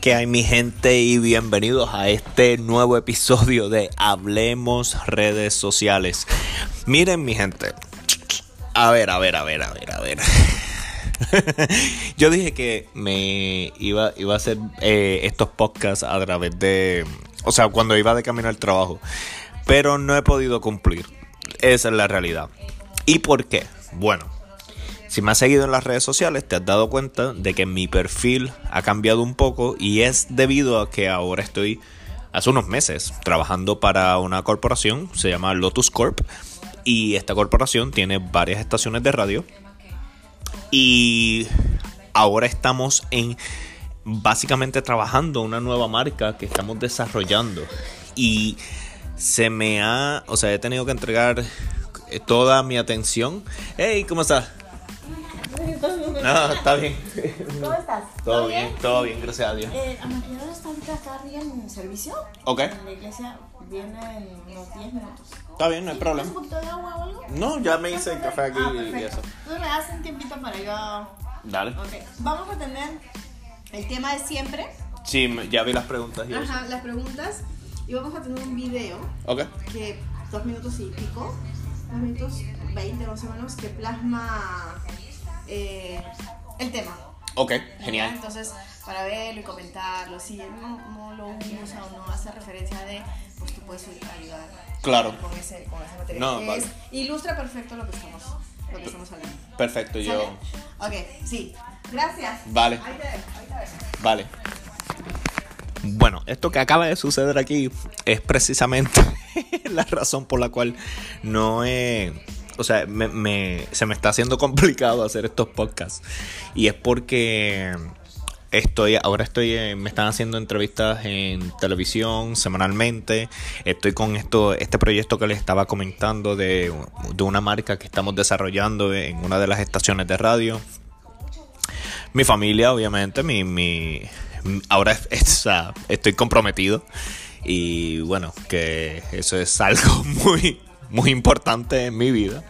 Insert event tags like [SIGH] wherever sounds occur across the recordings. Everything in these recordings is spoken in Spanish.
que hay mi gente y bienvenidos a este nuevo episodio de Hablemos redes sociales. Miren mi gente. A ver, a ver, a ver, a ver, a ver. [LAUGHS] Yo dije que me iba, iba a hacer eh, estos podcasts a través de... O sea, cuando iba de camino al trabajo. Pero no he podido cumplir. Esa es la realidad. ¿Y por qué? Bueno, si me has seguido en las redes sociales, te has dado cuenta de que mi perfil ha cambiado un poco y es debido a que ahora estoy hace unos meses trabajando para una corporación, se llama Lotus Corp, y esta corporación tiene varias estaciones de radio. Y ahora estamos en básicamente trabajando una nueva marca que estamos desarrollando. Y se me ha, o sea, he tenido que entregar toda mi atención. Hey, ¿cómo estás? No, está bien. ¿Cómo estás? Todo bien, todo bien, gracias a Dios. Eh, Amaquilladora está ahorita acá arriba en servicio. Ok, En la iglesia viene en unos 10 minutos. está bien, no hay problema. ¿Un poquito de agua o algo? No, ya me hice el café aquí Ah, y eso. Entonces me das un tiempito para yo... Dale. Ok, vamos a tener el tema de siempre. Sí, ya vi las preguntas y eso. Ajá, las preguntas. Y vamos a tener un video Ok, que dos minutos y pico, dos minutos 20 más o menos, que plasma eh, el tema. ok, genial. Entonces, para verlo y comentarlo, si él no, no lo usa o no hace referencia de, pues tú puedes ayudar Claro. con ese, con ese material. No, vale. es- ilustra perfecto lo que estamos, lo que estamos hablando. Perfecto, yo. Ok, sí. Gracias. Vale. Ahí te dejo, ahí te dejo. Vale. Bueno, esto que acaba de suceder aquí es precisamente [LAUGHS] la razón por la cual no he... O sea, me, se me está haciendo [LAUGHS] complicado hacer estos podcasts. Y es porque estoy, ahora estoy, eh, me están haciendo entrevistas en televisión semanalmente. Estoy con esto, este proyecto que les estaba comentando de, de una marca que estamos desarrollando en una de las estaciones de radio mi familia, obviamente, mi, mi ahora estoy comprometido y bueno, que eso es algo [LAUGHS] muy, muy importante en mi vida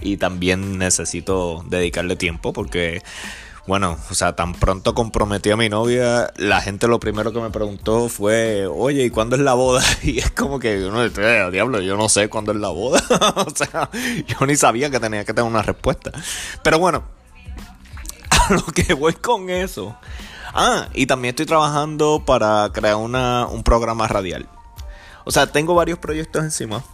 y también necesito dedicarle tiempo porque, bueno, o sea, tan pronto comprometí a mi novia, la gente lo primero que me preguntó fue, oye, ¿y cuándo es la boda? [LAUGHS] Y es como que, no, eh, diablo, yo no sé cuándo es la boda, [LAUGHS] o sea, yo ni sabía que tenía que tener una respuesta, pero bueno [LAUGHS] a lo que voy con eso. Ah, y también estoy trabajando para crear una, un programa radial. O sea, tengo varios proyectos encima.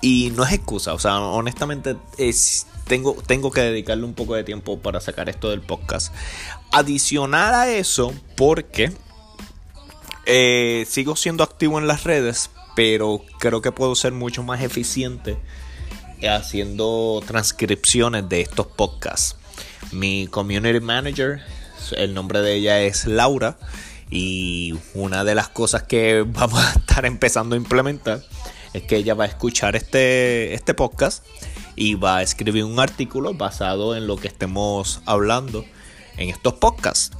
Y no es excusa, o sea, honestamente es, tengo, tengo que dedicarle un poco de tiempo para sacar esto del podcast. Adicional a eso, porque eh, sigo siendo activo en las redes, pero creo que puedo ser mucho más eficiente haciendo transcripciones de estos podcasts. Mi community manager, el nombre de ella es Laura. Y una de las cosas que [LAUGHS] vamos a estar empezando a implementar es que ella va a escuchar este, este podcast y va a escribir un artículo basado en lo que estemos hablando en estos podcasts.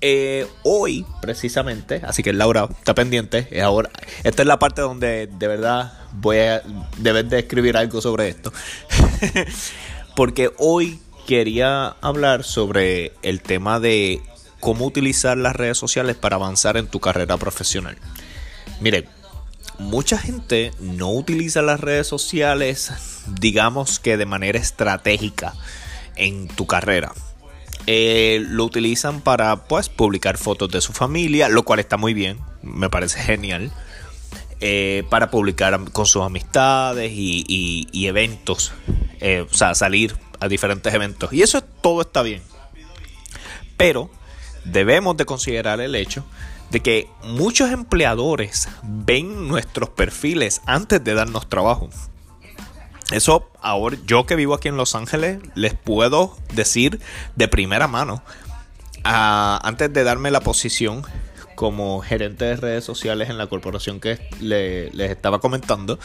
Eh, hoy, precisamente, así que Laura, está pendiente. ahora, esta es la parte donde de verdad voy a deber de escribir algo sobre esto. [LAUGHS] Porque hoy quería hablar sobre el tema de cómo utilizar las redes sociales para avanzar en tu carrera profesional. Mire, mucha gente no utiliza las redes sociales, digamos que de manera estratégica en tu carrera. Eh, lo utilizan para pues publicar fotos de su familia, lo cual está muy bien, me parece genial. Eh, para publicar con sus amistades y eventos, eh, o sea, salir a diferentes eventos. Y eso todo está bien. Pero debemos de considerar el hecho de que muchos empleadores ven nuestros perfiles antes de darnos trabajo. Eso ahora yo que vivo aquí en Los Ángeles les puedo decir de primera mano. Ah, antes de darme la posición como gerente de redes sociales en la corporación que le- les estaba comentando,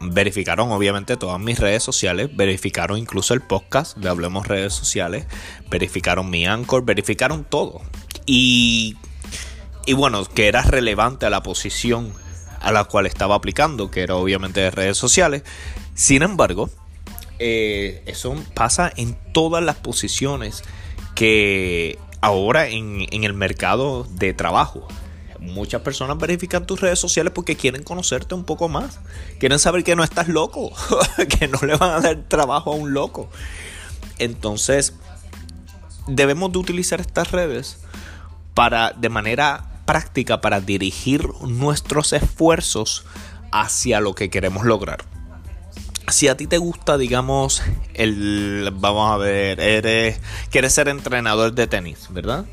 verificaron obviamente todas mis redes sociales, verificaron incluso el podcast de Hablemos Redes Sociales, verificaron mi Anchor, verificaron todo. Y, y bueno, que era relevante a la posición a la cual estaba aplicando, que era obviamente de redes sociales. Sin embargo, eh, eso pasa en todas las posiciones que ahora en, en el mercado de trabajo. Muchas personas verifican tus redes sociales porque quieren conocerte un poco más. Quieren saber que no estás loco, [LAUGHS] que no le van a dar trabajo a un loco. Entonces, debemos de utilizar estas redes para de manera práctica para dirigir nuestros esfuerzos hacia lo que queremos lograr. Si a ti te gusta, digamos, el vamos a ver, eres quieres ser entrenador de tenis, ¿verdad?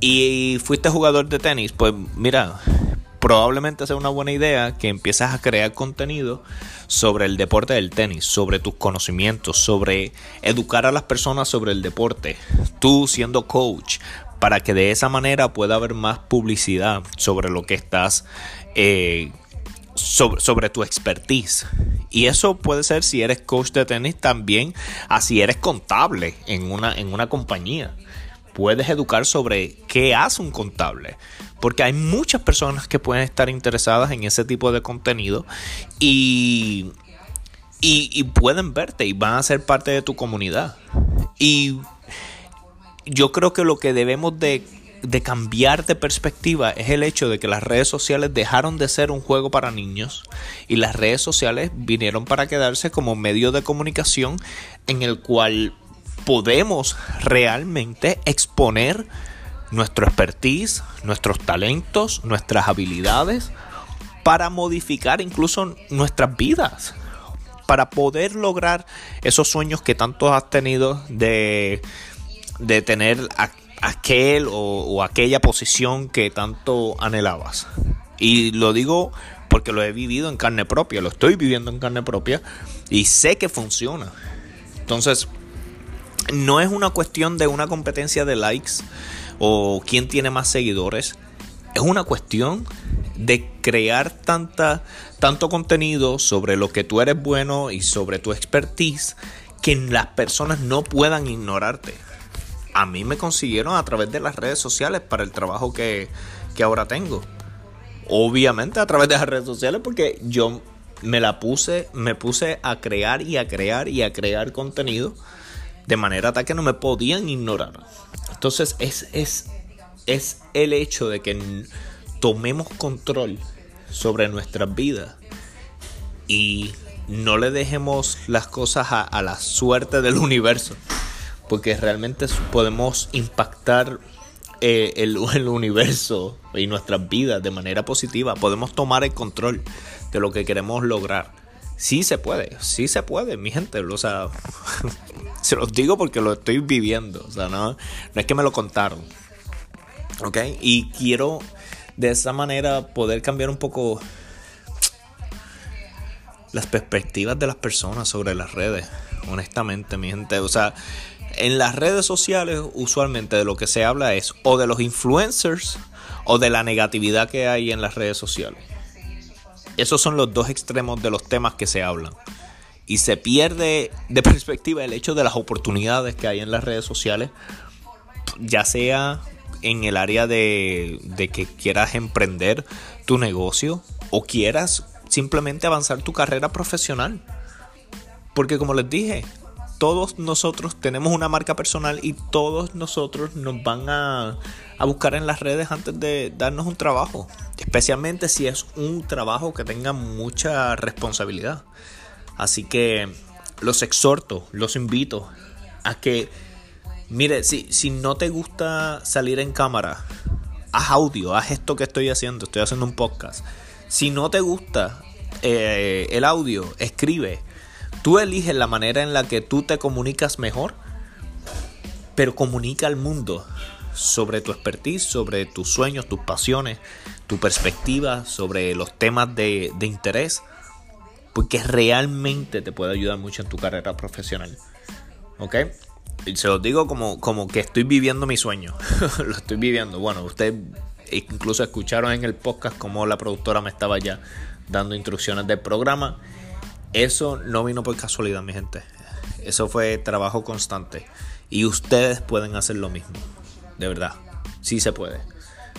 Y fuiste jugador de tenis, pues mira, probablemente sea una buena idea que empieces a crear contenido sobre el deporte del tenis, sobre tus conocimientos, sobre educar a las personas sobre el deporte, tú siendo coach, para que de esa manera pueda haber más publicidad sobre lo que estás, eh, sobre, sobre, tu expertise. Y eso puede ser si eres coach de tenis también, así eres contable en una, en una compañía puedes educar sobre qué hace un contable. Porque hay muchas personas que pueden estar interesadas en ese tipo de contenido y, y, pueden verte y van a ser parte de tu comunidad. Y yo creo que lo que debemos de, cambiar de perspectiva es el hecho de que las redes sociales dejaron de ser un juego para niños y las redes sociales vinieron para quedarse como medio de comunicación en el cual podemos realmente exponer nuestro expertise, nuestros talentos, nuestras habilidades para modificar incluso nuestras vidas, para poder lograr esos sueños que tanto has tenido de, de tener aquel o, aquella posición que tanto anhelabas. Y lo digo porque lo he vivido en carne propia, lo estoy viviendo en carne propia y sé que funciona. Entonces, no es una cuestión de una competencia de likes o quién tiene más seguidores. Es una cuestión de crear tanta, tanto contenido sobre lo que tú eres bueno y sobre tu expertise que las personas no puedan ignorarte. A mí me consiguieron a través de las redes sociales para el trabajo que, que ahora tengo. Obviamente a través de las redes sociales porque yo me la puse, me puse a crear y a crear y a crear contenido de manera tal que no me podían ignorar. Entonces es, es, es el hecho de que tomemos control sobre nuestras vidas y no le dejemos las cosas a, la suerte del universo, porque realmente podemos impactar eh, el, [LAUGHS] el, universo y nuestras vidas de manera positiva, podemos tomar el control de lo que queremos lograr. Sí se puede, sí se puede, mi gente. O sea, [LAUGHS] se los digo porque lo estoy viviendo. O sea, no, no es que me lo contaron. ¿Ok? Y quiero de esa manera poder cambiar un poco las perspectivas de las personas sobre las redes. Honestamente, mi gente. O sea, en las redes sociales usualmente de lo que se habla es o de los influencers o de la negatividad que hay en las redes sociales. Esos son los dos extremos de los temas que se hablan. Y se pierde de [LAUGHS] perspectiva el hecho de las oportunidades que hay en las redes sociales, ya sea en el área de, que quieras emprender tu negocio o quieras simplemente avanzar tu carrera profesional. Porque como les dije, todos nosotros tenemos una marca personal y todos nosotros nos van a, buscar en las redes antes de darnos un trabajo. Especialmente si es un trabajo que tenga mucha responsabilidad. Así que los exhorto, los invito a que, mire, si, si no te gusta salir en cámara, haz audio, haz esto que estoy haciendo, estoy haciendo un podcast. Si no te gusta eh, el audio, escribe Tú eliges la manera en la que tú te comunicas mejor, pero comunica al mundo sobre tu expertise, sobre tus sueños, tus pasiones, tu perspectiva, sobre los temas de, interés, porque realmente te puede ayudar mucho en tu carrera profesional. ¿Ok? Y se los digo como, como que estoy viviendo mi sueño. [LAUGHS] Lo estoy viviendo. Bueno, ustedes incluso escucharon en el podcast cómo la productora me estaba ya dando instrucciones del programa. Eso no vino por casualidad, mi gente. Eso fue trabajo constante. Y ustedes pueden hacer lo mismo. De verdad. Sí se puede.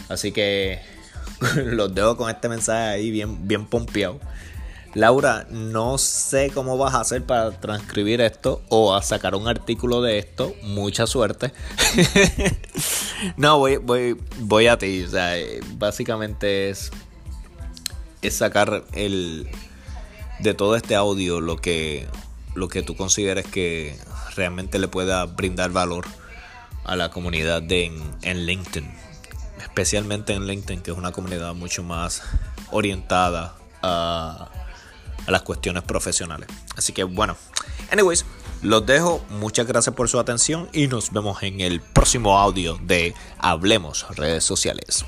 Así que [LAUGHS] los dejo con este mensaje ahí bien, bien pompeado. Laura, no sé cómo vas a hacer para transcribir esto o a sacar un artículo de esto. Mucha suerte. [LAUGHS] no, voy, voy, voy a ti. O sea, básicamente es, es sacar el de todo este audio lo que, lo que tú consideres que realmente le pueda brindar valor a la comunidad de en, LinkedIn. Especialmente en LinkedIn, que es una comunidad mucho más orientada a, a las cuestiones profesionales. Así que bueno, anyways, los dejo. Muchas gracias por su atención y nos vemos en el próximo audio de Hablemos redes sociales.